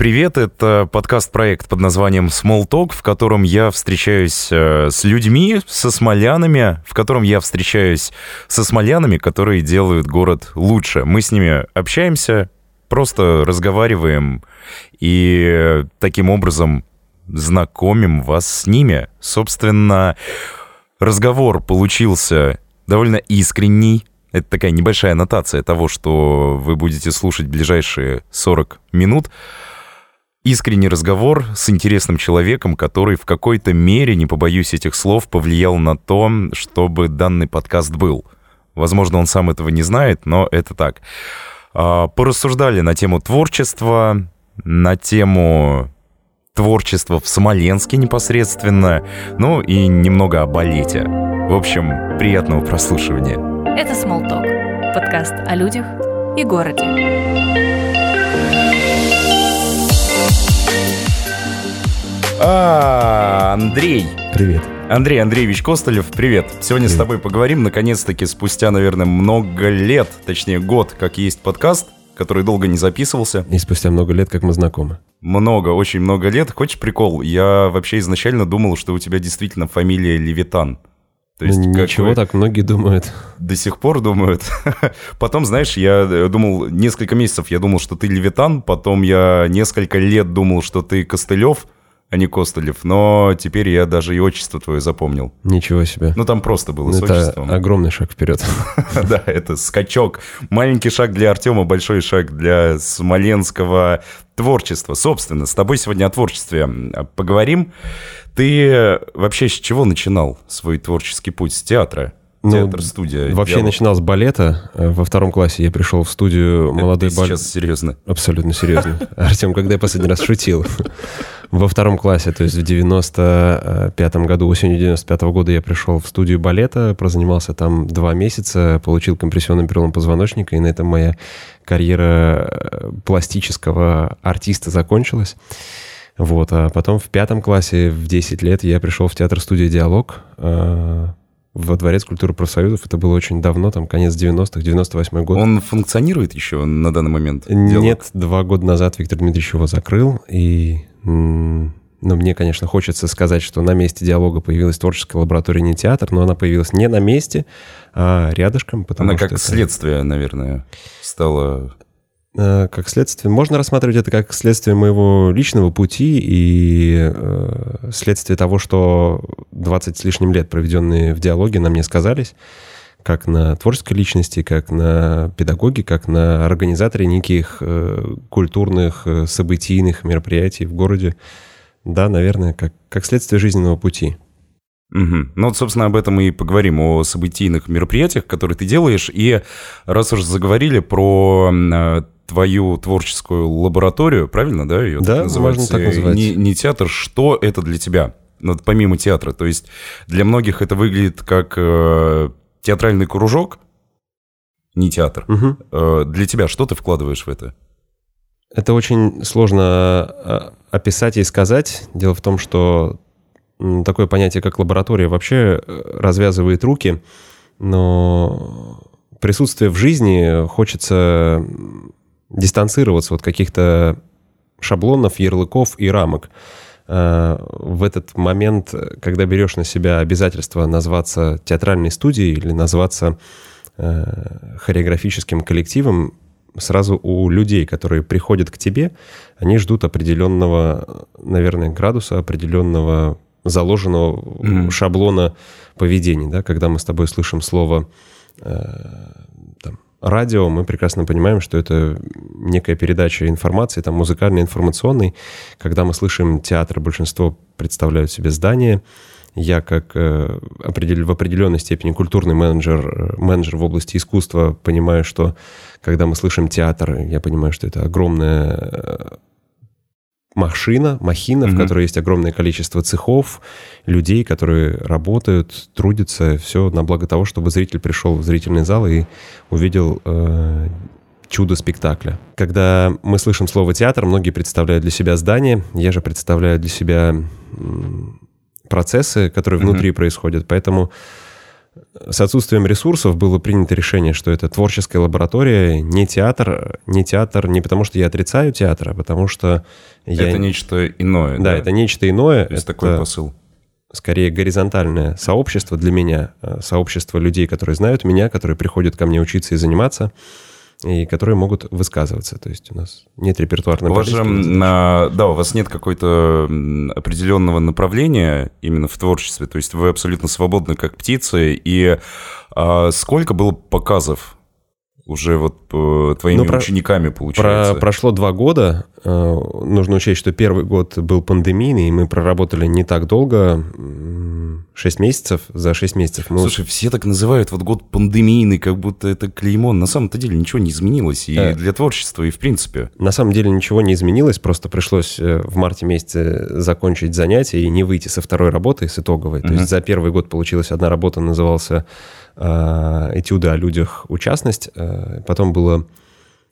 Привет, это подкаст-проект под названием Small Talk, в котором я встречаюсь э, с людьми, со смолянами, в котором я встречаюсь со смолянами, которые делают город лучше. Мы с ними общаемся, просто разговариваем и таким образом знакомим вас с ними. Собственно, разговор получился довольно искренний. Это такая небольшая аннотация того, что вы будете слушать ближайшие 40 минут искренний разговор с интересным человеком, который в какой-то мере, не побоюсь этих слов, повлиял на то, чтобы данный подкаст был. Возможно, он сам этого не знает, но это так. А, порассуждали на тему творчества, на тему творчества в Смоленске непосредственно, ну и немного о балете. В общем, приятного прослушивания. Это Talk, подкаст о людях и городе. А, Андрей. Привет. Андрей Андреевич Костолев, привет. Сегодня привет. с тобой поговорим, наконец-таки, спустя, наверное, много лет, точнее год, как есть подкаст, который долго не записывался. И спустя много лет, как мы знакомы. Много, очень много лет. Хочешь прикол? Я вообще изначально думал, что у тебя действительно фамилия Левитан. То есть, ну, ничего, вы... так многие думают. До сих пор думают. Потом, знаешь, я думал, несколько месяцев я думал, что ты Левитан, потом я несколько лет думал, что ты Костылев, а не Костылев. Но теперь я даже и отчество твое запомнил. Ничего себе. Ну, там просто было это с отчеством. огромный шаг вперед. Да, это скачок. Маленький шаг для Артема, большой шаг для смоленского творчества. Собственно, с тобой сегодня о творчестве поговорим. Ты вообще с чего начинал свой творческий путь? С театра? Ну, Театр-студия. Вообще диалог. начинал с балета. Э, во втором классе я пришел в студию молодой балет. сейчас серьезно? Абсолютно серьезно. Артем, когда я последний раз шутил? Во втором классе, то есть в 95-м году, осенью 95 -го года я пришел в студию балета, прозанимался там два месяца, получил компрессионный перелом позвоночника, и на этом моя карьера э, пластического артиста закончилась. Вот, а потом в пятом классе в 10 лет я пришел в театр-студию «Диалог», э, во Дворец культуры профсоюзов. Это было очень давно, там конец 90-х, 98-й год. Он функционирует еще на данный момент? Диалог? Нет, два года назад Виктор Дмитриевич его закрыл, и... Но мне, конечно, хочется сказать, что на месте диалога появилась творческая лаборатория не театр, но она появилась не на месте, а рядышком. Потому она как это... следствие, наверное, стала как следствие. Можно рассматривать это как следствие моего личного пути и э, следствие того, что 20 с лишним лет, проведенные в диалоге, на мне сказались, как на творческой личности, как на педагоге, как на организаторе неких э, культурных, э, событийных мероприятий в городе. Да, наверное, как, как следствие жизненного пути. Угу. Ну вот, собственно, об этом и поговорим, о событийных мероприятиях, которые ты делаешь. И раз уж заговорили про э, твою творческую лабораторию, правильно, да? Ее да, так можно так называть. Не, не театр, что это для тебя? Ну, помимо театра. То есть для многих это выглядит как э, театральный кружок, не театр. Угу. Э, для тебя что ты вкладываешь в это? Это очень сложно э, описать и сказать. Дело в том, что такое понятие, как лаборатория, вообще э, развязывает руки, но присутствие в жизни хочется дистанцироваться от каких-то шаблонов, ярлыков и рамок. Э, в этот момент, когда берешь на себя обязательство назваться театральной студией или назваться э, хореографическим коллективом, сразу у людей, которые приходят к тебе, они ждут определенного, наверное, градуса, определенного заложенного mm-hmm. шаблона поведения. Да? Когда мы с тобой слышим слово э, радио, мы прекрасно понимаем, что это некая передача информации, там музыкальной, информационной. Когда мы слышим театр, большинство представляют себе здание. Я как э, в определенной степени культурный менеджер, э, менеджер в области искусства, понимаю, что когда мы слышим театр, я понимаю, что это огромная э, машина, махина, mm-hmm. в которой есть огромное количество цехов, людей, которые работают, трудятся, все на благо того, чтобы зритель пришел в зрительный зал и увидел э, чудо спектакля. Когда мы слышим слово театр, многие представляют для себя здание, я же представляю для себя процессы, которые mm-hmm. внутри происходят, поэтому с отсутствием ресурсов было принято решение, что это творческая лаборатория, не театр, не театр не потому, что я отрицаю театр, а потому что я... Это нечто иное. Да, да? это нечто иное. То есть это такой посыл. Скорее горизонтальное сообщество для меня, э, сообщество людей, которые знают меня, которые приходят ко мне учиться и заниматься и которые могут высказываться. То есть у нас нет репертуарной у вас же, на, Да, у вас нет какой-то определенного направления именно в творчестве. То есть вы абсолютно свободны, как птицы. И а, сколько было показов уже вот э, твоими ну, учениками, получается. Про, прошло два года. Э, нужно учесть, что первый год был пандемийный, и мы проработали не так долго, 6 месяцев. За 6 месяцев мы... Слушай, все так называют вот год пандемийный, как будто это клеймо. На самом-то деле ничего не изменилось и а... для творчества, и в принципе. На самом деле ничего не изменилось, просто пришлось э, в марте месяце закончить занятия и не выйти со второй работы, с итоговой. Угу. То есть за первый год получилась одна работа, назывался Э, этюды о людях участность. Э, потом было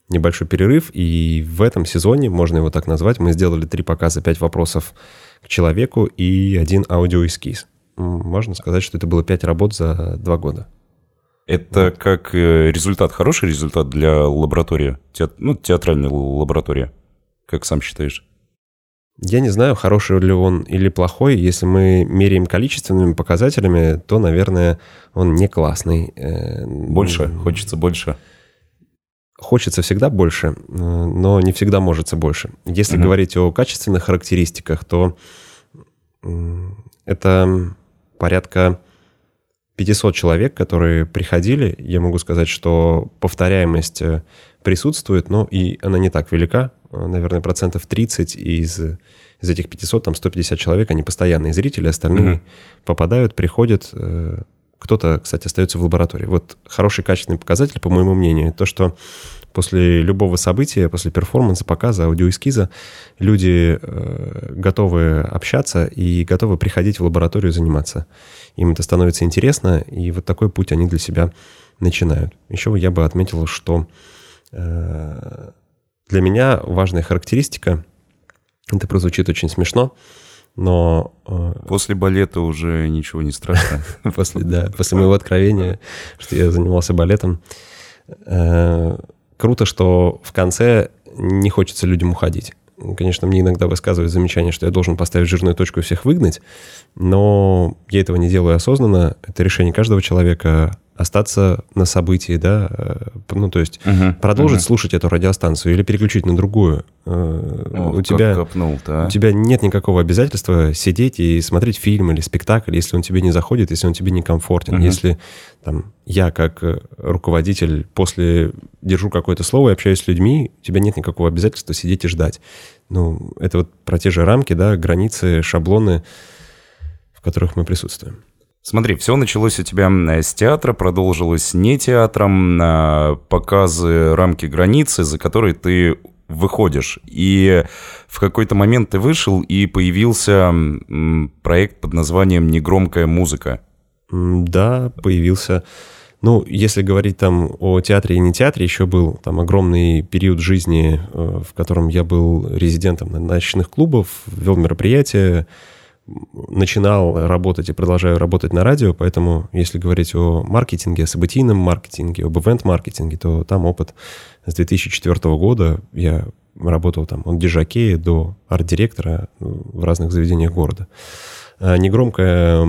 небольшой перерыв, и в этом сезоне, можно его так назвать, мы сделали три показа, пять вопросов к человеку и один аудиоэскиз. Можно сказать, что это было пять работ за два года. Это вот. как э, результат, хороший результат для лаборатории, теат, ну, театральной лаборатории, как сам считаешь? Я не знаю, хороший ли он или плохой. Если мы меряем количественными показателями, то, наверное, он не классный. Э, больше? Хочется больше? Хочется всегда больше, э, но не всегда может больше. Если угу. говорить о качественных характеристиках, то это порядка 500 человек, которые приходили. Я могу сказать, что повторяемость э, присутствует, но и она не так велика. Э, наверное, процентов 30 из, из этих 500, там 150 человек, они постоянные зрители, остальные mm-hmm. попадают, приходят. Кто-то, кстати, остается в лаборатории. Вот хороший качественный показатель, по моему мнению, то, что после любого события, после перформанса, показа, аудиоэскиза, люди э, готовы общаться и готовы приходить в лабораторию заниматься. Им это становится интересно, и вот такой путь они для себя начинают. Еще я бы отметил, что э, для меня важная характеристика, это прозвучит очень смешно, но... Э, после балета уже ничего не страшно. После, да, после моего откровения, что я занимался балетом. Э, круто, что в конце не хочется людям уходить. Конечно, мне иногда высказывают замечание, что я должен поставить жирную точку и всех выгнать, но я этого не делаю осознанно. Это решение каждого человека остаться на событии, да, э, ну, то есть угу, продолжить угу. слушать эту радиостанцию или переключить на другую. Э, О, у, тебя, а? у тебя нет никакого обязательства сидеть и смотреть фильм или спектакль, если он тебе не заходит, если он тебе не комфортен. Угу. Если там, я как э, руководитель после держу какое-то слово и общаюсь с людьми, у тебя нет никакого обязательства сидеть и ждать. Ну, это вот про те же рамки, да, границы, шаблоны, в которых мы присутствуем. Смотри, все началось у тебя с театра, продолжилось не театром, а показы, рамки, границы, за которые ты выходишь. И в какой-то момент ты вышел, и появился проект под названием «Негромкая музыка». Да, появился. Ну, если говорить там о театре и не театре, еще был там огромный период жизни, э, в котором я был резидентом ночных клубов, вел мероприятия, начинал работать и продолжаю работать на радио, поэтому если говорить о маркетинге, о событийном маркетинге, об ивент-маркетинге, то там опыт с 2004 года. Я работал там от дежакея до арт-директора в разных заведениях города. А негромкая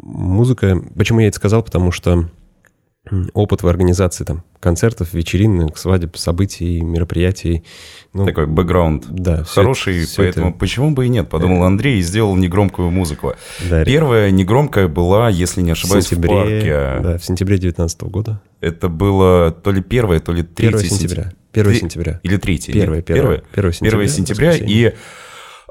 музыка, почему я это сказал, потому что опыт в организации там концертов, вечеринок, свадеб, событий, мероприятий. Ну, Такой бэкграунд да, хороший, это, поэтому это... почему бы и нет, подумал Андрей и сделал негромкую музыку. Да, Первая негромкая была, если не ошибаюсь, в, сентябре, в парке. Да, в сентябре 2019 года. Это было то ли первое, то ли третье сентября. 1 сентября. Или третье? Первое, первое. Первое сентября. 1 сентября, и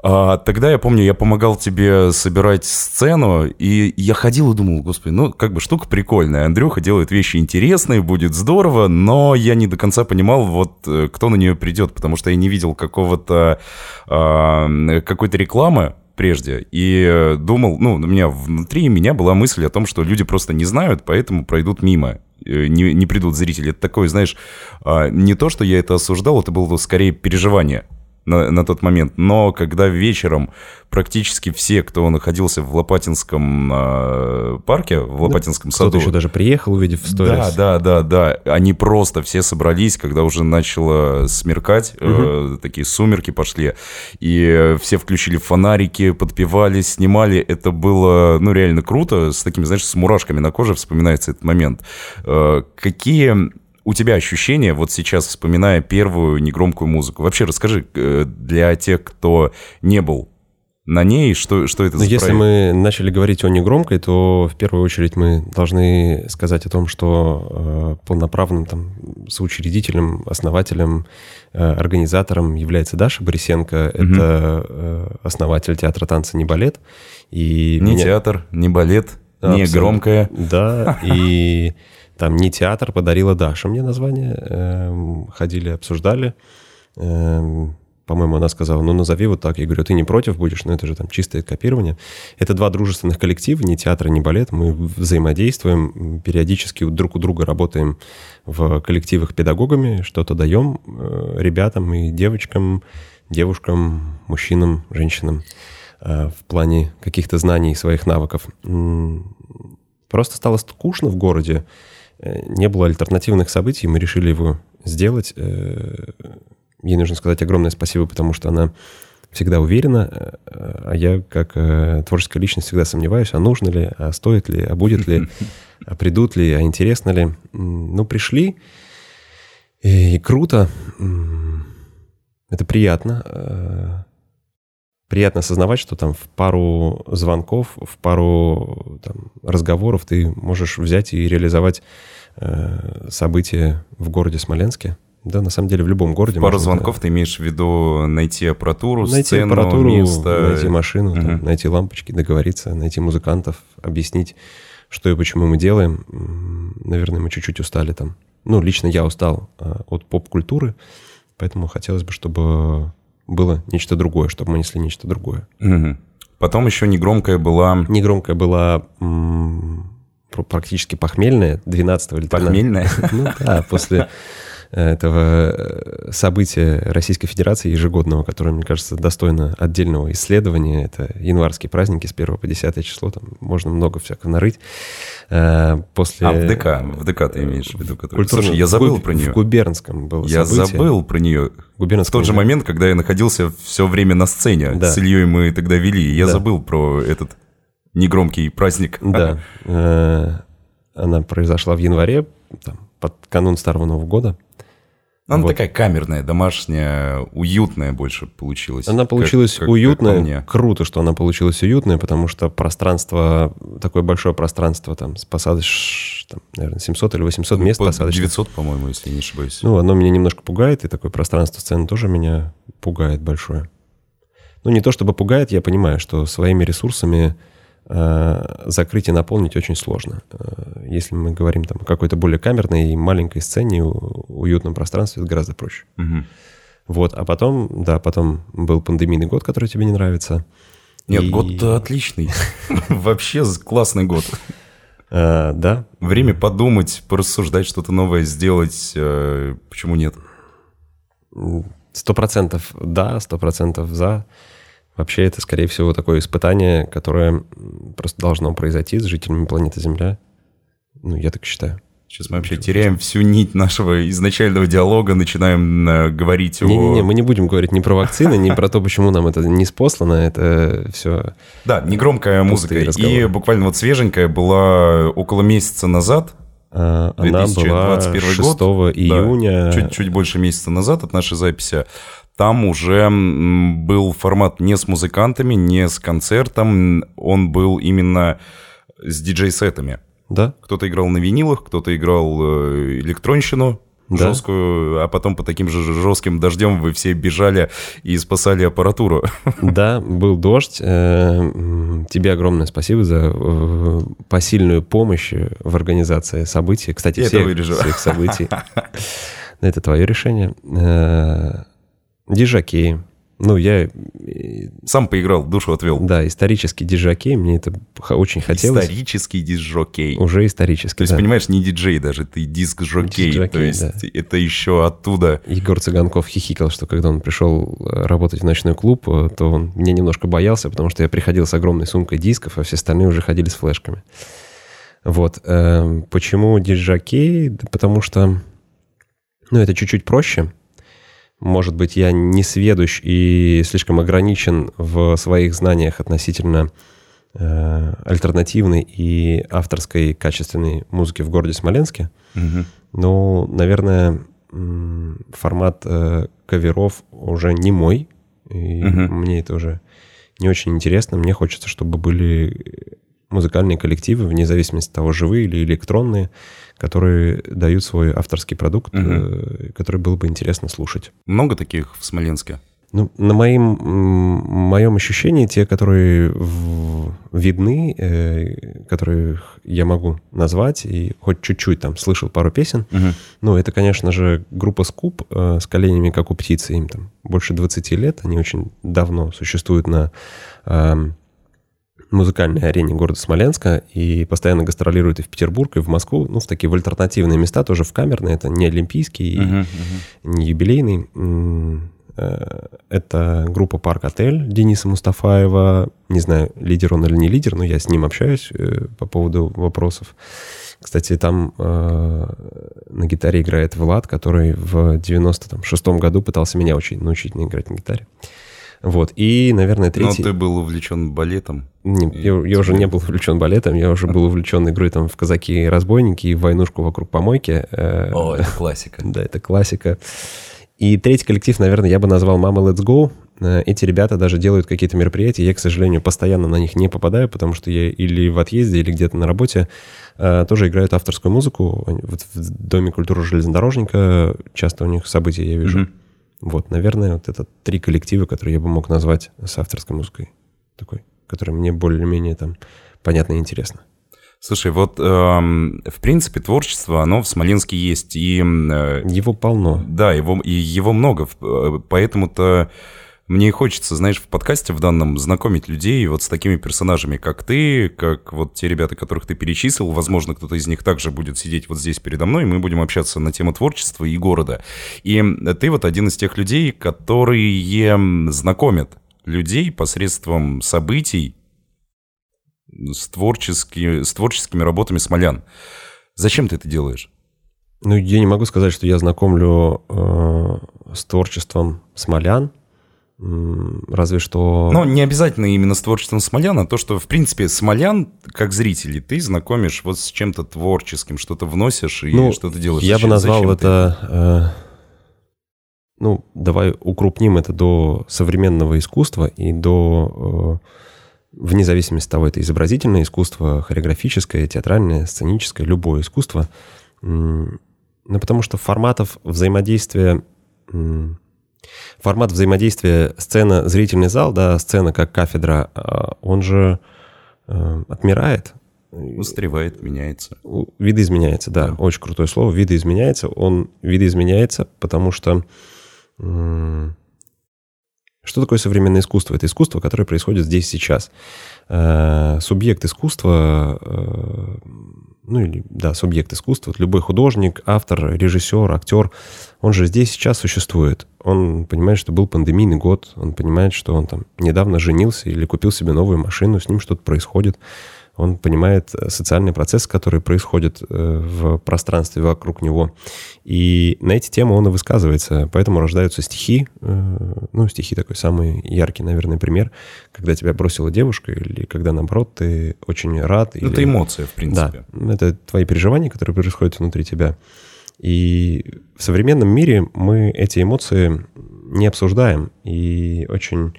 а, тогда я помню, я помогал тебе собирать сцену, и я ходил и думал, господи, ну, как бы штука прикольная. Андрюха делает вещи интересные, будет здорово, но я не до конца понимал, вот э, кто на нее придет, потому что я не видел какого-то, а, какой-то рекламы прежде, и думал, ну, у меня внутри меня была мысль о том, что люди просто не знают, поэтому пройдут мимо э, не, не придут зрители. Это такое, знаешь, а, не то, что я это осуждал, это было скорее переживание на, на тот момент. Но когда вечером практически все, кто находился в Лопатинском э, парке, в Лопатинском да, саду... Кто-то еще даже приехал, увидев сторис. Да, да, да, да. Они просто все собрались, когда уже начало смеркать, угу. э, такие сумерки пошли, и все включили фонарики, подпевали, снимали. Это было, ну, реально круто, с такими, знаешь, с мурашками на коже вспоминается этот момент. Э, какие у тебя ощущения, вот сейчас вспоминая первую негромкую музыку? Вообще расскажи э, для тех, кто не был на ней, что, что это Но за если проект? мы начали говорить о негромкой, то в первую очередь мы должны сказать о том, что э, полноправным там, соучредителем, основателем, э, организатором является Даша Борисенко. Мгм. Это э, основатель театра танца «Не балет». И Не меня- театр, не балет, не громкая. Да, и там не театр подарила Даша мне название. Эм, Ходили, обсуждали. Эм, По-моему, она сказала, ну, назови вот так. Я говорю, ты не против будешь? Ну, это же там чистое копирование. Это два дружественных коллектива, ни театр, ни балет. Мы взаимодействуем, периодически друг у друга работаем в коллективах педагогами, что-то даем э, ребятам и девочкам, девушкам, мужчинам, женщинам э, в плане каких-то знаний, своих навыков. Просто стало скучно в городе, не было альтернативных событий, мы решили его сделать. Э, Ей нужно сказать огромное спасибо, потому что она всегда уверена, э, а я как э, творческая личность всегда сомневаюсь, а нужно ли, а стоит ли, а будет ли, а придут ли, а интересно ли. Ну, пришли, и, круто. Это приятно. Э, Приятно осознавать, что там в пару звонков, в пару там, разговоров ты можешь взять и реализовать э, события в городе Смоленске. Да, на самом деле в любом городе. Пару можно, звонков ты имеешь в виду найти аппаратуру, Найти сцену, аппаратуру, место? найти машину, там, Мгм. найти лампочки, договориться, найти музыкантов, объяснить, что и почему мы делаем. Наверное, мы чуть-чуть устали там. Ну, лично я устал а, от поп-культуры, поэтому хотелось бы, чтобы было нечто другое, чтобы мы несли нечто другое. Мгм. Потом еще негромкая была Негромкая была м, пр- практически похмельная, 12 или 13 похмельная. Ну да, после этого э, события Российской Федерации ежегодного, которое, мне кажется, достойно отдельного исследования. Это январские праздники с 1 по 10 число. Там можно много всякого нарыть. Э, После... А, в ДК, в ДК ты имеешь в виду? который- Культурно- Слушай, я забыл в Губ- про нее. В Губернском было Я событие. забыл про нее. В тот же момент, когда я находился все время на сцене, Да. с Ильей мы тогда вели, я Да. забыл про этот негромкий праздник. Да. Э, Она произошла в январе, там, под канун Старого Нового года. Она Вот. такая камерная, домашняя, уютная больше получилась. Она Как- получилась как- как уютная. мне. Круто, что она получилась уютная, потому что пространство, такое большое пространство, там, с посадочных, там, наверное, 700 или 800 мест Под посадочных. 900, по-моему, если не ошибаюсь. Ну, оно меня немножко пугает, и такое пространство сцены тоже меня пугает большое. Ну, не то чтобы пугает, я понимаю, что своими ресурсами закрыть и наполнить очень сложно. Э, если мы говорим там, о какой-то более камерной и маленькой сцене, уютном пространстве, это гораздо проще. Мгм. Вот, а потом, да, потом был пандемийный год, который тебе не нравится. Нет, И, год-то отличный. Вообще классный год. э, да, Время подумать, порассуждать, что-то новое сделать. э, Почему нет? сто процентов да, сто процентов за. Вообще это, скорее всего, такое испытание, которое просто должно произойти с жителями планеты Земля. Ну, я так считаю. Сейчас мы вообще теряем всю нить нашего изначального диалога, начинаем э, говорить о... Не-не-не, мы не будем говорить ни про вакцины, ни про то, почему нам это не спослано. Это все... Да, негромкая музыка. И буквально вот свеженькая была около месяца назад, а, Она была 2021 6 год. июня. чуть-чуть больше месяца назад от нашей записи. Там уже был формат не с музыкантами, не с концертом, он был именно с диджей-сетами. Да? Кто-то играл на винилах, кто-то играл э, электронщину Да. жесткую, а потом по таким же жестким дождем вы все бежали и спасали аппаратуру. Да, был дождь. Э, Тебе огромное спасибо за э, посильную помощь в организации событий. Кстати, всех, всех событий. Это твое решение. Дижаки. Ну, я э, Сам поиграл, душу отвел. да, исторический диджакей, мне это очень хотелось. Исторический диск-жокей. Уже исторический, То есть, да. понимаешь, не диджей даже, ты диск-жокей. Диск-жокей, То есть, да. это еще оттуда. Егор Цыганков хихикал, что когда он пришел э, работать в ночной клуб, э, то он меня немножко боялся, потому что я приходил с огромной сумкой дисков, а все остальные уже ходили с флешками. Вот. эм, Почему диджакей? Да потому что, ну, это чуть-чуть проще. Может быть, я не сведущ и слишком ограничен в своих знаниях относительно э, альтернативной и авторской качественной музыки в городе Смоленске. Мгм. Ну, наверное, формат э, каверов уже не мой. И Мгм. мне это уже не очень интересно. Мне хочется, чтобы были музыкальные коллективы, вне зависимости от того, живые или электронные, которые дают свой авторский продукт, э, который было бы интересно слушать. Много таких в Смоленске? Ну, на моим, моем ощущении, те, которые в- видны, э, которых я могу назвать, и хоть чуть-чуть там слышал пару песен, Мгм. ну, это, конечно же, группа Скуп э, с коленями, как у птицы, им там больше 20 лет, они очень давно существуют на эм, музыкальной арене города Смоленска и постоянно гастролируют и в Петербург, и в Москву, ну, в такие в альтернативные места, тоже в камерные, это не олимпийский, и Мгм, мгм. не юбилейный. Э, Это группа «Парк Отель» Дениса Мустафаева. Не знаю, лидер он или не лидер, но я с ним общаюсь э, по поводу вопросов. Кстати, там э, на гитаре играет Влад, который в 96-м году пытался меня учить, научить играть на гитаре. Вот. И, наверное, Но третий... Ну, ты был увлечен балетом. Не, И я, я уже не был увлечен балетом, я уже был увлечен игрой там в казаки и разбойники и в войнушку вокруг помойки. Э, О, это классика. да, это классика. И третий коллектив, наверное, я бы назвал «Мама, let's go». Э, Эти ребята даже делают какие-то мероприятия. Я, к сожалению, постоянно на них не попадаю, потому что я или в отъезде, или где-то на работе э, тоже играют авторскую музыку. Вот в Доме культуры железнодорожника часто у них события я вижу. Мгм. Вот, наверное, вот это три коллектива, которые я бы мог назвать с авторской музыкой. Такой, которая мне более-менее там понятно и интересно. Слушай, вот эм, в принципе творчество, оно в Смоленске есть. И э, Его полно. Да, его, и его много, э, поэтому-то мне хочется, знаешь, в подкасте в данном знакомить людей вот с такими персонажами, как ты, как вот те ребята, которых ты перечислил. Возможно, кто-то из них также будет сидеть вот здесь передо мной, и мы будем общаться на тему творчества и города. И ты вот один из тех людей, которые знакомят людей посредством событий с, творчески, с творческими работами смолян. Зачем ты это делаешь? Ну, я не могу сказать, что я знакомлю э, с творчеством смолян. Разве что... Ну, не обязательно именно с творчеством Смолян, а то, что, в принципе, Смолян, как зрители, ты знакомишь вот с чем-то творческим, что-то вносишь и Ну, что-то делаешь. Я бы назвал зачем ты это... э, ну, давай укрупним это до современного искусства и до... э, вне зависимости от того, это изобразительное искусство, хореографическое, театральное, сценическое, любое искусство. Ну, потому что форматов взаимодействия... Формат взаимодействия сцена, зрительный зал, да, сцена как кафедра, а, он же э, отмирает. Устаревает, меняется. Видоизменяется, да, Да. очень крутое слово. Видоизменяется. Он видоизменяется, потому что что такое современное искусство? Это искусство, которое происходит здесь сейчас. Э, Субъект искусства, э, ну или, да, субъект искусства, вот любой художник, автор, режиссер, актер, он же здесь сейчас существует. Он понимает, что был пандемийный год, он понимает, что он там недавно женился или купил себе новую машину, с ним что-то происходит. Он понимает э, социальный процесс, который происходит э, в пространстве вокруг него. И на эти темы он и высказывается. Поэтому рождаются стихи. э, Ну, стихи такой самый яркий, наверное, пример. Когда тебя бросила девушка, или когда, наоборот, ты очень рад. Ну, или- Это эмоция, в принципе. да, это твои переживания, которые происходят внутри тебя. И в современном мире мы эти эмоции не обсуждаем и очень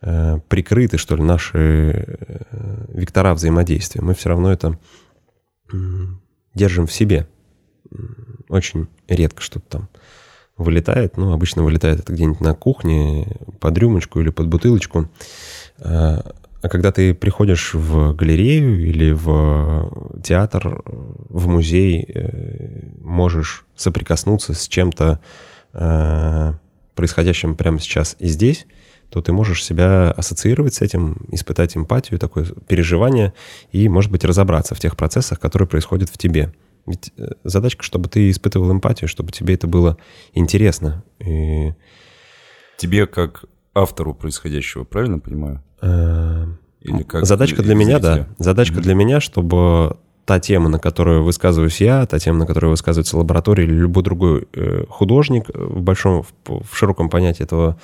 прикрыты, что ли, наши э, вектора взаимодействия. Мы все равно это держим в себе. Очень редко что-то там вылетает. Ну, обычно вылетает это где-нибудь на кухне, под рюмочку или под бутылочку. А а когда ты приходишь в галерею или в театр, в музей, э, можешь соприкоснуться с чем-то э, происходящим прямо сейчас и здесь, то ты можешь себя ассоциировать с этим, испытать эмпатию, такое переживание и, может быть, разобраться в тех процессах, которые происходят в тебе. Ведь э, задачка, чтобы ты испытывал эмпатию, чтобы тебе это было интересно. И... Тебе как автору происходящего, правильно понимаю? Э, Или как Задачка для меня, да. Задачка mm-hmm. для меня, чтобы та тема, на которую высказываюсь я, та тема, на которую высказывается лаборатория или любой другой э, художник в большом, в широком понятии этого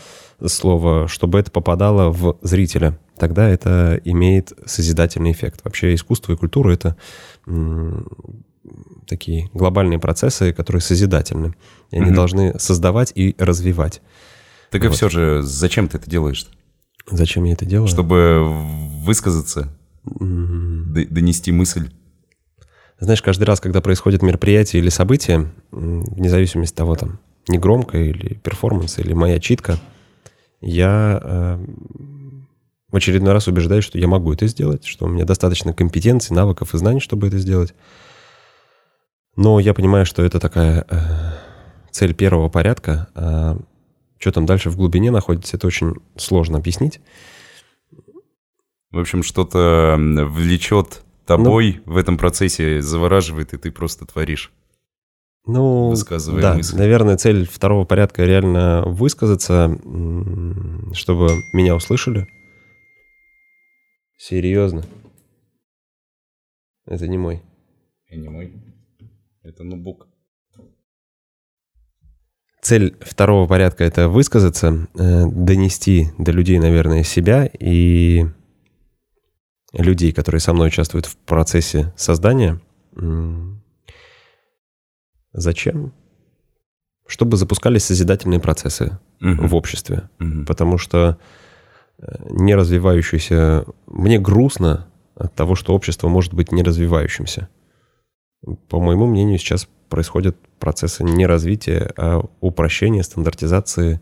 слова, чтобы это попадало в зрителя. Тогда это имеет созидательный эффект. Вообще искусство и культура — это такие глобальные процессы, которые созидательны. И они угу. должны создавать и развивать. Так вот. и все же, зачем ты это делаешь? Зачем я это делаю? Чтобы высказаться, mm донести мысль. Знаешь, каждый раз, когда происходит мероприятие или событие, вне зависимости от того, там, не громко или перформанс, или моя читка, я э, в очередной раз убеждаюсь, что я могу это сделать, что у меня достаточно компетенций, навыков и знаний, чтобы это сделать. Но я понимаю, что это такая э, цель первого порядка. А что там дальше в глубине находится, это очень сложно объяснить. В общем, что-то влечет тобой ну, в этом процессе, завораживает, и ты просто творишь. Ну, высказывая да, мысли. наверное, цель второго порядка реально высказаться, чтобы меня услышали. Серьезно. Это не мой. И не мой. Это ноутбук. Цель второго порядка — это высказаться, э, донести до людей, наверное, себя и людей, которые со мной участвуют в процессе создания. Зачем? Чтобы запускались созидательные процессы угу. в обществе. Угу. Потому что э, не развивающийся... Мне грустно от того, что общество может быть не развивающимся. По моему мнению, сейчас происходят процессы не развития, а упрощения, стандартизации.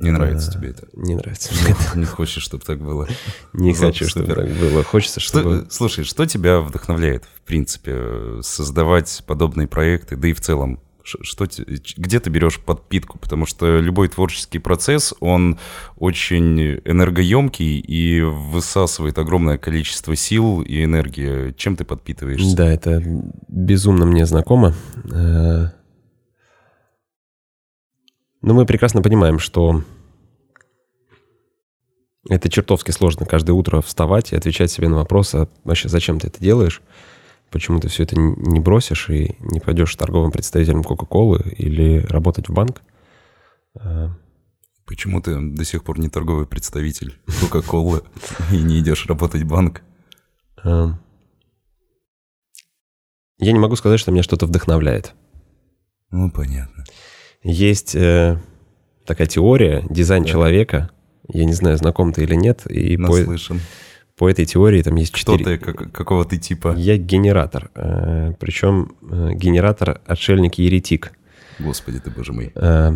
Не нравится а, тебе это? Не нравится мне это. Не хочешь, чтобы так было? Не хочу, чтобы так было. Хочется, чтобы... Слушай, что тебя вдохновляет, в принципе, создавать подобные проекты, да и в целом что, где ты берешь подпитку? Потому что любой творческий процесс, он очень энергоемкий и высасывает огромное количество сил и энергии. Чем ты подпитываешься? Да, это безумно мне знакомо. Но мы прекрасно понимаем, что это чертовски сложно каждое утро вставать и отвечать себе на вопрос, а вообще зачем ты это делаешь? почему ты все это не бросишь и не пойдешь торговым представителем Кока-Колы или работать в банк. А, почему ты до сих пор не торговый представитель Кока-Колы и не идешь работать в банк? А, я не могу сказать, что меня что-то вдохновляет. Ну, понятно. Есть э, такая теория, дизайн да. человека. Я не знаю, знаком ты или нет. И Наслышан. По по этой теории там есть четыре... Кто ты, как, какого ты типа? Я генератор. Э, причем э, генератор отшельник-еретик. Господи ты, боже мой. Э,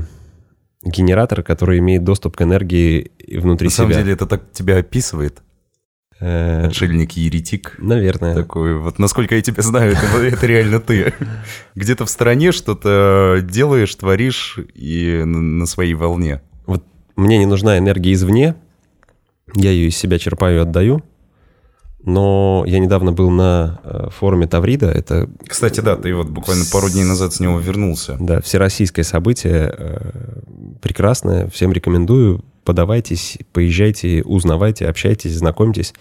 генератор, который имеет доступ к энергии внутри себя. На самом деле это так тебя описывает? Отшельник-еретик? Наверное. Такой, вот насколько я тебя знаю, это, это реально ты. Где-то в стороне что-то делаешь, творишь и на своей волне. Вот мне не нужна энергия извне, я ее из себя черпаю и отдаю, но я недавно был на э, форуме Таврида. Это... Кстати, да, ты вот буквально пару дней назад с него вернулся. Да, всероссийское событие. Э, прекрасное. Всем рекомендую. Подавайтесь, поезжайте, узнавайте, общайтесь, знакомьтесь.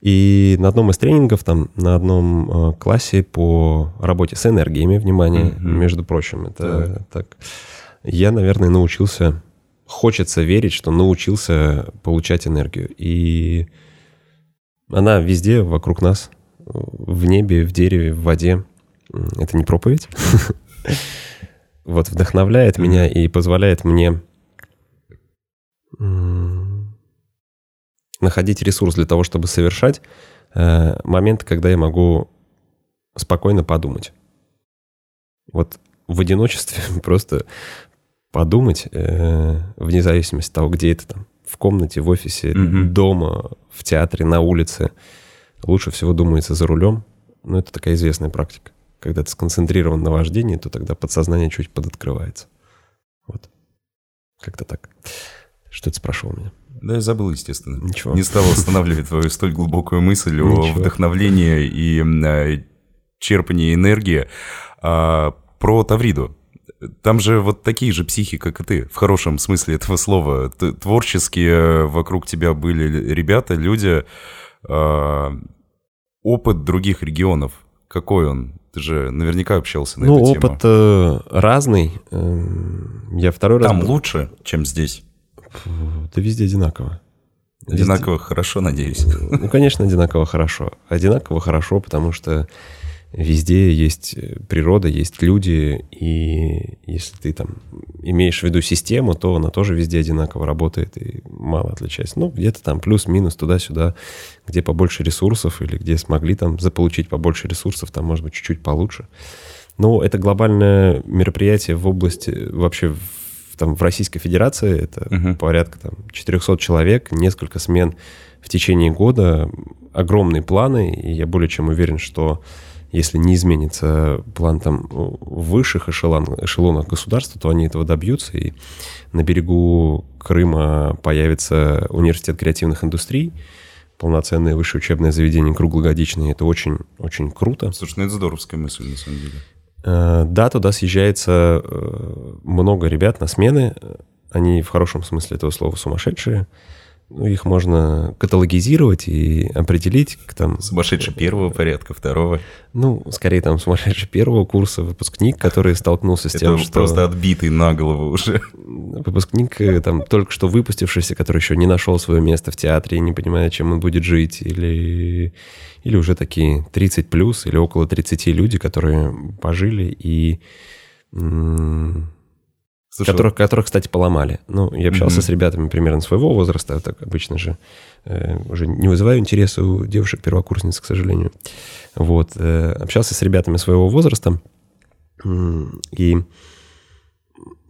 И на одном из тренингов, там, на одном э, классе по работе с энергиями, внимание, mm-hmm. между прочим, это так. так. Я, наверное, научился, хочется верить, что научился получать энергию. И она везде вокруг нас, в небе, в дереве, в воде. Это не проповедь. Вот вдохновляет меня и позволяет мне находить ресурс для того, чтобы совершать э, момент, когда я могу спокойно подумать. Вот в одиночестве просто подумать, э, вне зависимости от того, где это там, в комнате, в офисе, mm-hmm. дома, в театре, на улице. Лучше всего думается за рулем. Но это такая известная практика. Когда ты сконцентрирован на вождении, то тогда подсознание чуть подоткрывается. Вот. Как-то так. Что ты спрашивал меня? Да, я забыл, естественно. Ничего. Не стал останавливать твою столь глубокую мысль о вдохновлении и э, черпании энергии. А, про Тавриду. Там же вот такие же психи, как и ты, в хорошем смысле этого слова. Творческие вокруг тебя были ребята, люди. а, Опыт других регионов, какой он? Ты же наверняка общался на ну, эту опыт тему. э, разный. Эм, Я второй раз... Там лучше, чем здесь. Да везде одинаково. Везде- Одинаково хорошо, надеюсь. Ну, конечно, одинаково хорошо. Одинаково хорошо, потому что везде есть э, природа, есть люди, и если ты там имеешь в виду систему, то она тоже везде одинаково работает и мало отличается. Ну, где-то там плюс-минус туда-сюда, где побольше ресурсов или где смогли там заполучить побольше ресурсов, там, может быть, чуть-чуть получше. Но это глобальное мероприятие в области вообще там, в Российской Федерации. Это Мгм. порядка там 400 человек, несколько смен в течение года, огромные планы, и я более чем уверен, что если не изменится план там высших эшелон, эшелонах государства, то они этого добьются, и на берегу Крыма появится университет креативных индустрий, полноценное высшее учебное заведение круглогодичное, это очень, очень круто. Слушай, ну это здоровская мысль, на самом деле. Э, Да, туда съезжается э, много ребят на смены. Они в хорошем смысле этого слова сумасшедшие. Ну, их можно каталогизировать и определить к там, Сумасшедший первого порядка, второго. ну, скорее там сумасшедший первого курса, выпускник, который столкнулся с Это тем, что... просто отбитый на голову уже. выпускник, э, там, только что выпустившийся, который еще не нашел свое место в театре и не понимает, чем он будет жить, или, или уже такие 30 плюс, или около 30 люди, которые пожили и м, Слушай, которых, которых, кстати, поломали. Ну, я общался Мгм. с ребятами примерно своего возраста, так обычно же э, уже не вызываю интереса у девушек-первокурсниц, к сожалению. Вот, э, общался с ребятами своего возраста, и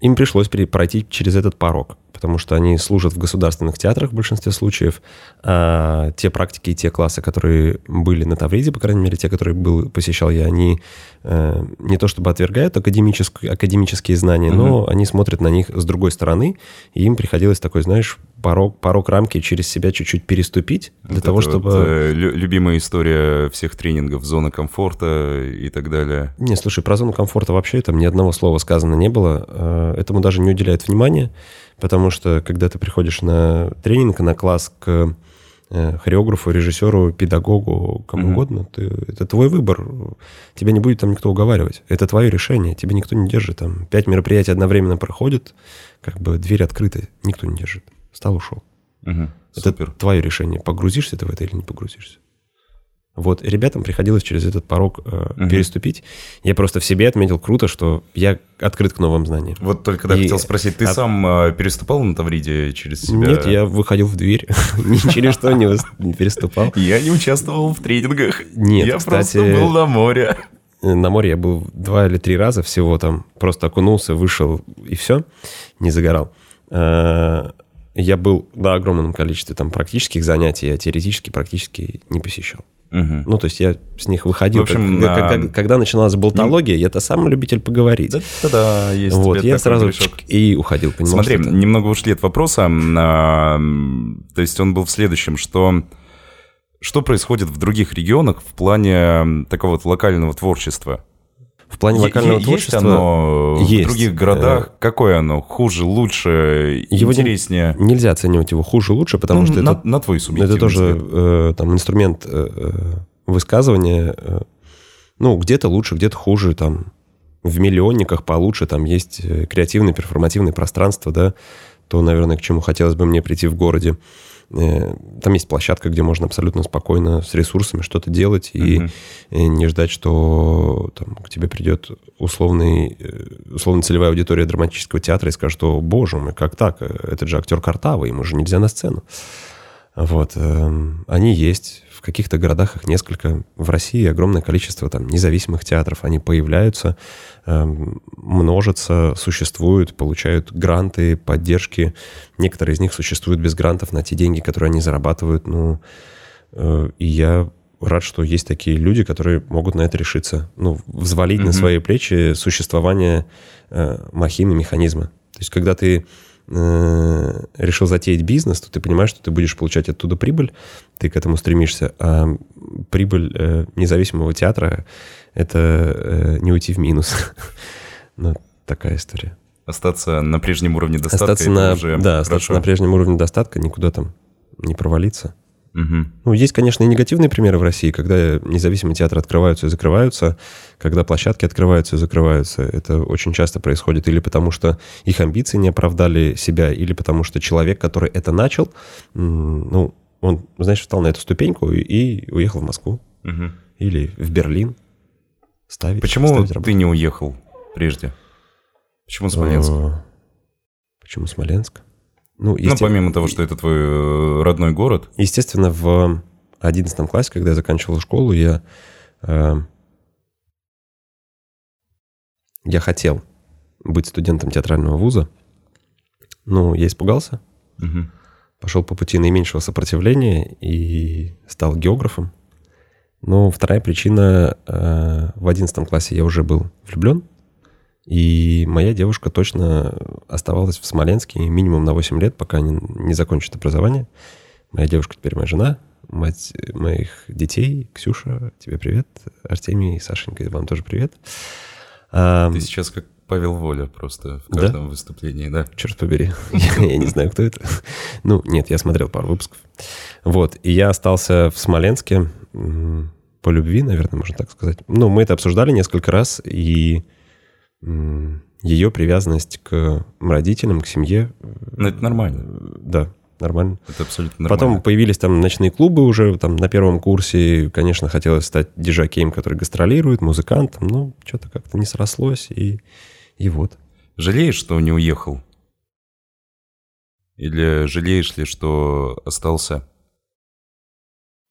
им пришлось пройти через этот порог, потому что они служат в государственных театрах в большинстве случаев, а те практики и те классы, которые были на Тавриде, по крайней мере, те, которые был, посещал я, они э, не то чтобы отвергают академические, знания, но они смотрят на них с другой стороны, и им приходилось такой, знаешь, порог, порог рамки через себя чуть-чуть переступить для вот того, это чтобы... вот, э, лю- любимая история всех тренингов, зона комфорта и так далее. Не, слушай, про зону комфорта вообще там ни одного слова сказано не было. Э, Этому даже не уделяют внимания, потому что когда ты приходишь на тренинг, на класс к э, хореографу, режиссеру, педагогу, кому Мгм. угодно, ты, это твой выбор. Тебя не будет там никто уговаривать. Это твое решение. Тебя никто не держит. Там пять мероприятий одновременно проходят, как бы дверь открыта, никто не держит. Встал, ушел. Мгм, Это Супер. твое решение, погрузишься ты в это или не погрузишься. Вот, ребятам приходилось через этот порог э, Мгм. переступить. Я просто в себе отметил круто, что я открыт к новым знаниям. Вот только да, И- хотел спросить, ты а- сам э, переступал на Тавриде через себя? Нет, я выходил в дверь, ни через что не переступал. Я не участвовал в тренингах. Нет, я просто был на море. Э, На море я был два или три раза всего там. Просто окунулся, вышел и все. Не загорал. Э, Я был на огромном количестве там практических занятий, а теоретически практически не посещал. Мгм. Ну, то есть я с них выходил. В общем, когда, на- когда- когда начиналась болтология, я-то сам любитель поговорить. Да-да-да, есть вот, я сразу чик и уходил. Понимал, Смотри, что немного ушли от вопроса. а, То есть он был в следующем, что что происходит в других регионах в плане такого вот локального творчества? В плане е- Есть творчества оно есть. в других городах? Какое оно? Хуже, лучше, Его не- интереснее? нельзя оценивать его хуже, лучше, потому Ну, что на, это, на твой субъективный это тоже э, там инструмент э, э, высказывания. э, ну, где-то лучше, где-то хуже, там в миллионниках получше, там есть э, креативное, перформативное пространство, да, то, наверное, к чему хотелось бы мне прийти в городе. Э, Там есть площадка, где можно абсолютно спокойно с ресурсами что-то делать и э, не ждать, что там, к тебе придет условный, э, условно целевая аудитория драматического театра и скажет, что, боже мой, как так? Этот же актер Картавый, ему же нельзя на сцену. Вот. эм, Они есть. В каких-то городах их несколько. В России огромное количество там независимых театров. Они появляются, эм, множатся, существуют, получают гранты, поддержки. Некоторые из них существуют без грантов на те деньги, которые они зарабатывают. Ну, э, и я рад, что есть такие люди, которые могут на это решиться. Ну, взвалить на Мгм. свои плечи существование э, махины, механизма. То есть, когда ты э, решил затеять бизнес, то ты понимаешь, что ты будешь получать оттуда прибыль, ты к этому стремишься, а прибыль э, независимого театра — это э, не уйти в минус. ну, такая история. Остаться на прежнем уровне достатка остаться на, уже Да, хорошо. остаться на прежнем уровне достатка, никуда там не провалиться. Угу. Ну, есть, конечно, и негативные примеры в России, когда независимые театры открываются и закрываются, когда площадки открываются и закрываются. Это очень часто происходит или потому, что их амбиции не оправдали себя, или потому, что человек, который это начал, ну, он, знаешь, встал на эту ступеньку и уехал в Москву. Угу. Или в Берлин. Ставить, Почему ставить ты не уехал прежде? Почему Смоленск? А, почему Смоленск? Ну, ну, помимо того, что это твой э, родной город. Естественно, в 11 классе, когда я заканчивал школу, я, э, я хотел быть студентом театрального вуза. Ну, я испугался. Угу. Пошел по пути наименьшего сопротивления и стал географом. Но вторая причина, э, в 11 классе я уже был влюблен. И моя девушка точно оставалась в Смоленске минимум на 8 лет, пока не, не закончит образование. Моя девушка теперь моя жена, мать моих детей. Ксюша, тебе привет. Артемий, Сашенька, вам тоже привет. Ты сейчас как Павел Воля просто в каждом да? выступлении, да? Черт побери, я не знаю, кто это. Ну, нет, я смотрел пару выпусков. Вот, и я остался в Смоленске по любви, наверное, можно так сказать. Ну, мы это обсуждали несколько раз, и ее привязанность к родителям, к семье. Ну, это нормально. Да, нормально. Это абсолютно нормально. Потом появились там ночные клубы уже там на первом курсе. Конечно, хотелось стать диджакеем, который гастролирует, музыкантом. Но что-то как-то не срослось, и, и вот. Жалеешь, что не уехал? Или жалеешь ли, что остался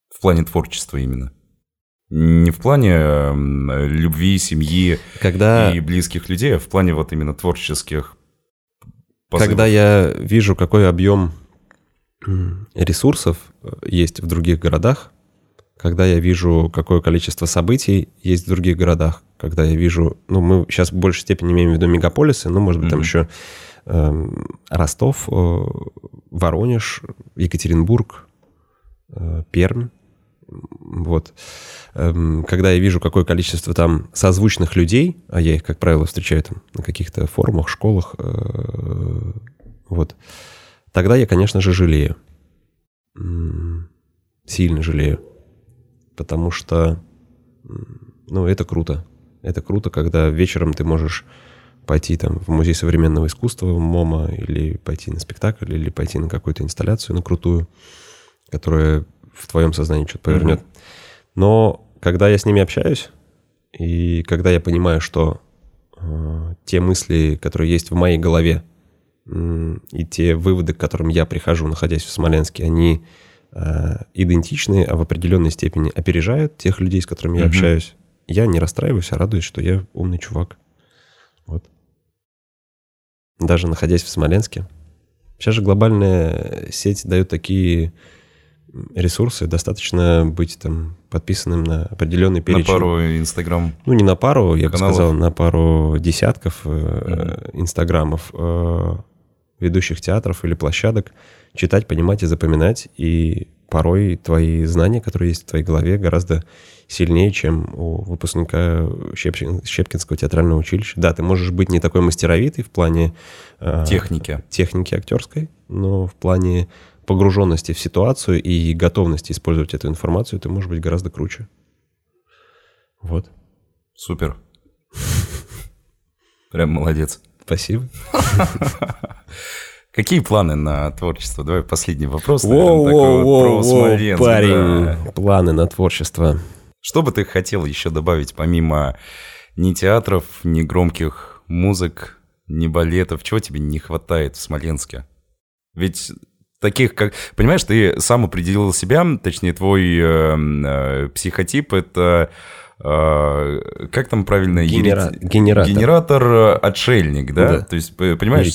в плане творчества именно? Не в плане любви, семьи Когда... и близких людей, а в плане вот именно творческих позывов. Когда я вижу, какой объем ресурсов э, есть в других городах, когда я вижу, какое количество событий есть в других городах, когда я вижу, ну, мы сейчас в большей степени имеем в виду мегаполисы, ну, может быть, mm-hmm. там еще э, Ростов, э, Воронеж, Екатеринбург, э, Пермь, вот. Эм, когда я вижу, какое количество там созвучных людей, а я их, как правило, встречаю там на каких-то форумах, школах, э, вот, тогда я, конечно же, жалею. Сильно жалею. Потому что, ну, это круто. Это круто, когда вечером ты можешь пойти там в музей современного искусства МОМА или пойти на спектакль, или пойти на какую-то инсталляцию, на крутую, которая в твоем сознании что-то повернет. Mm-hmm. Но когда я с ними общаюсь, и когда я понимаю, что э, те мысли, которые есть в моей голове, э, и те выводы, к которым я прихожу, находясь в Смоленске, они э, идентичны, а в определенной степени опережают тех людей, с которыми я mm-hmm. общаюсь, я не расстраиваюсь, а радуюсь, что я умный чувак. Вот. Даже находясь в Смоленске. Сейчас же глобальная сеть дает такие ресурсы, достаточно быть там подписанным на определенный перечень. На пару Инстаграм. Ну, не на пару, я каналов. бы сказал, на пару десятков mm-hmm. Инстаграмов э, ведущих театров или площадок, читать, понимать и запоминать. И порой твои знания, которые есть в твоей голове, гораздо сильнее, чем у выпускника Щепкин, Щепкинского театрального училища. Да, ты можешь быть не такой мастеровитый в плане... Техники. Техники актерской, но в плане погруженности в ситуацию и готовности использовать эту информацию, ты можешь быть гораздо круче. Вот. Супер. Прям молодец. Спасибо. Какие планы на творчество? Давай последний вопрос. Воу, воу, воу, воу, парень, да. планы на творчество. Что бы ты хотел еще добавить, помимо ни театров, ни громких музык, ни балетов? Чего тебе не хватает в Смоленске? Ведь таких, как... Понимаешь, ты сам определил себя, точнее, твой э, э, психотип — это... Э, как там правильно? Генера... Ерети... Генератор. Генератор-отшельник, да? да? То есть, понимаешь,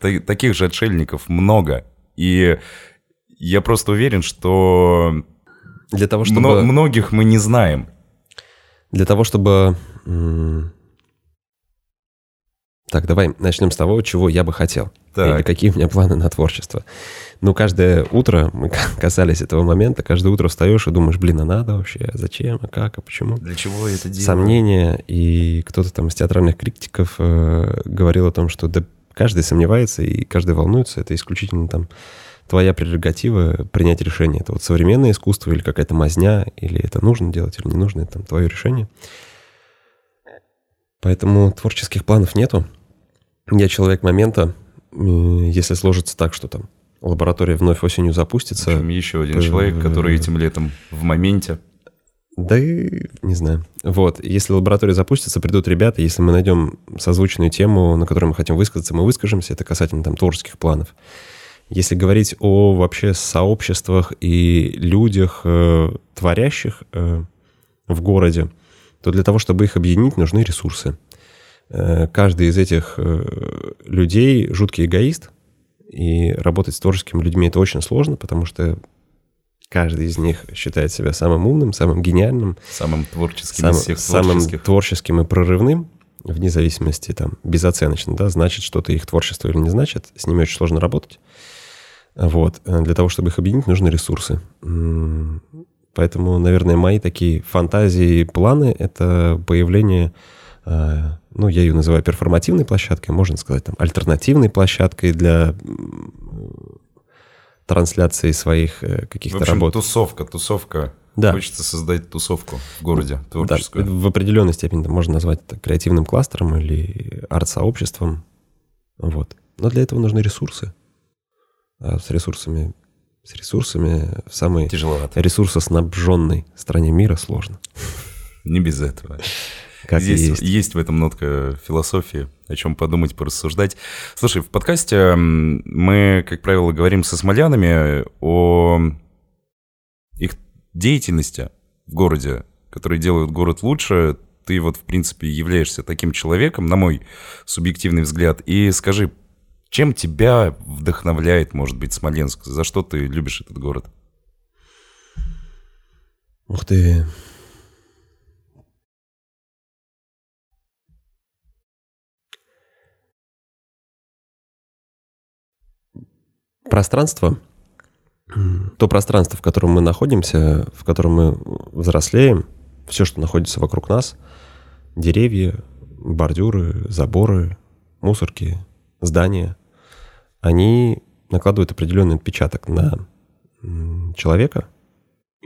та, таких же отшельников много. И я просто уверен, что... Для того, чтобы... Многих мы не знаем. Для того, чтобы Так, давай начнем с того, чего я бы хотел. Так. Или какие у меня планы на творчество. Ну, каждое утро, мы касались этого момента, каждое утро встаешь и думаешь, блин, а надо вообще, а зачем, а как, а почему? Для чего это делаю? Сомнения, и кто-то там из театральных критиков э, говорил о том, что да, каждый сомневается и каждый волнуется, это исключительно там твоя прерогатива принять решение. Это вот современное искусство или какая-то мазня, или это нужно делать, или не нужно, это там твое решение. Поэтому творческих планов нету. Я человек момента. Если сложится так, что там лаборатория вновь осенью В запустится, общем, еще один человек, который этим летом в моменте. Да и не знаю. Вот, если лаборатория запустится, придут ребята, если мы найдем созвучную тему, на которой мы хотим высказаться, мы выскажемся, это касательно там творческих планов. Если говорить о вообще сообществах и людях, э, творящих э, в городе, то для того, чтобы их объединить, нужны ресурсы. Э, каждый из этих э, людей жуткий эгоист, и работать с творческими людьми это очень сложно, потому что каждый из них считает себя самым умным, самым гениальным, Самым творческим сам- из всех самым творческим и прорывным, вне зависимости, там, безоценочно, да, значит что-то их творчество или не значит, с ними очень сложно работать. Вот. Э, Для того, чтобы их объединить, нужны ресурсы. Поэтому, наверное, мои такие фантазии и планы — это появление, э, ну, я ее называю перформативной площадкой, можно сказать, там, альтернативной площадкой для трансляции своих э, В каких-то общем, работ. тусовка, тусовка. Да. Хочется создать тусовку в городе, Да, творческую. в определенной степени это можно назвать это креативным кластером или арт-сообществом. Вот. Но для этого нужны ресурсы. А с ресурсами, с ресурсами в самой Тяжеловато. ресурсоснабженной стране мира сложно. Не без этого. Как Здесь есть. в этом нотка философии, о чем подумать, порассуждать. Слушай, в подкасте мы, как правило, говорим со смолянами о их деятельности в городе, которые делают город лучше. Ты вот, в принципе, являешься таким человеком, на мой субъективный взгляд. И скажи, чем тебя вдохновляет, может быть, Смоленск? За что ты любишь этот город? Ух ты. Пространство, то пространство, в котором мы находимся, в котором мы взрослеем, все, что находится вокруг нас, деревья, бордюры, заборы, мусорки, здания, они накладывают определенный отпечаток на человека,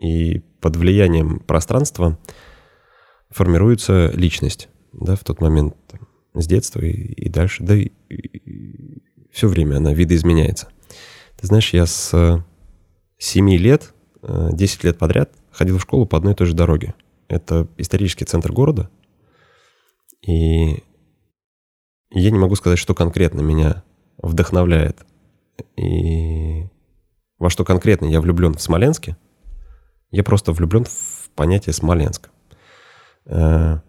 и под влиянием пространства формируется личность, да, в тот момент с детства и, и дальше, да, и, все время она видоизменяется. Ты знаешь, я с 7 лет, э, 10 лет подряд ходил в школу по одной и той же дороге. Это исторический центр города, и я не могу сказать, что конкретно меня вдохновляет и во что конкретно я влюблен в Смоленске. Я просто влюблен в понятие Смоленска. Э,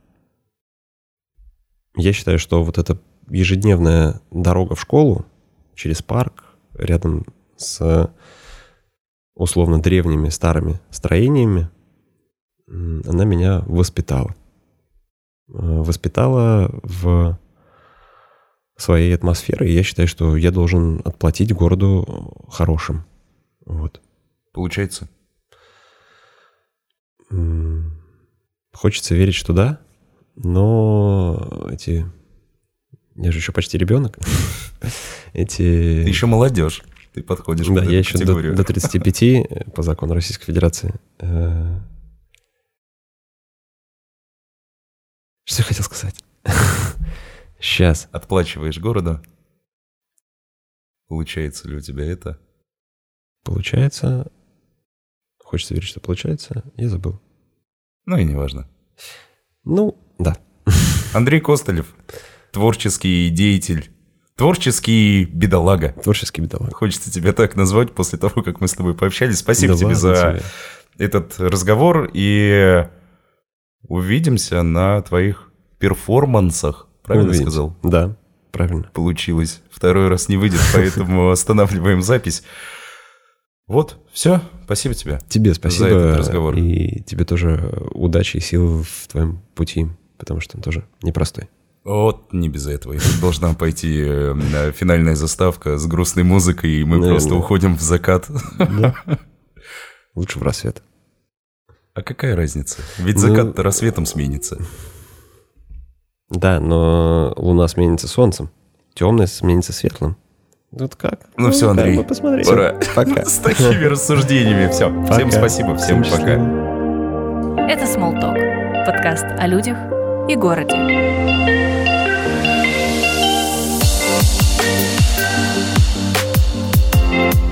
Я считаю, что вот эта ежедневная дорога в школу через парк, рядом с условно древними старыми строениями, она меня воспитала. Э, Воспитала в своей атмосфере, и я считаю, что я должен отплатить городу хорошим. Вот. Получается? Хочется верить, что да, но эти... Я же еще почти ребенок. Эти... Ты еще молодежь. Ты подходишь Да, под я еще до, до 35 э, по закону Российской Федерации. Э, Что я хотел сказать? Сейчас. Отплачиваешь города. Получается ли у тебя это? Получается... Хочется верить, что получается. Я забыл. Ну и неважно. Ну, да. Андрей Костылев, творческий деятель, творческий бедолага. Творческий бедолаг. Хочется тебя так назвать после того, как мы с тобой пообщались. Спасибо Да тебе за тебе. этот разговор и увидимся на твоих перформансах. Правильно Увидимся. сказал? Да, правильно. Получилось. Второй раз не выйдет, поэтому останавливаем запись. Вот, все. Спасибо тебе. Тебе спасибо. этот разговор. И тебе тоже удачи и сил в твоем пути, потому что он тоже непростой. Вот не без этого. И тут должна пойти э, финальная заставка с грустной музыкой, и мы Наверное. просто уходим в закат. Лучше в рассвет. А какая разница? Ведь Ну- закат рассветом сменится. Да, но луна сменится солнцем, темное сменится светлым. Вот как? Ну все, как Андрей, посмотреть. пора. Пока. С такими рассуждениями. Все. Всем спасибо, всем Всем пока. Это Small Talk. Подкаст о людях и городе. Bye.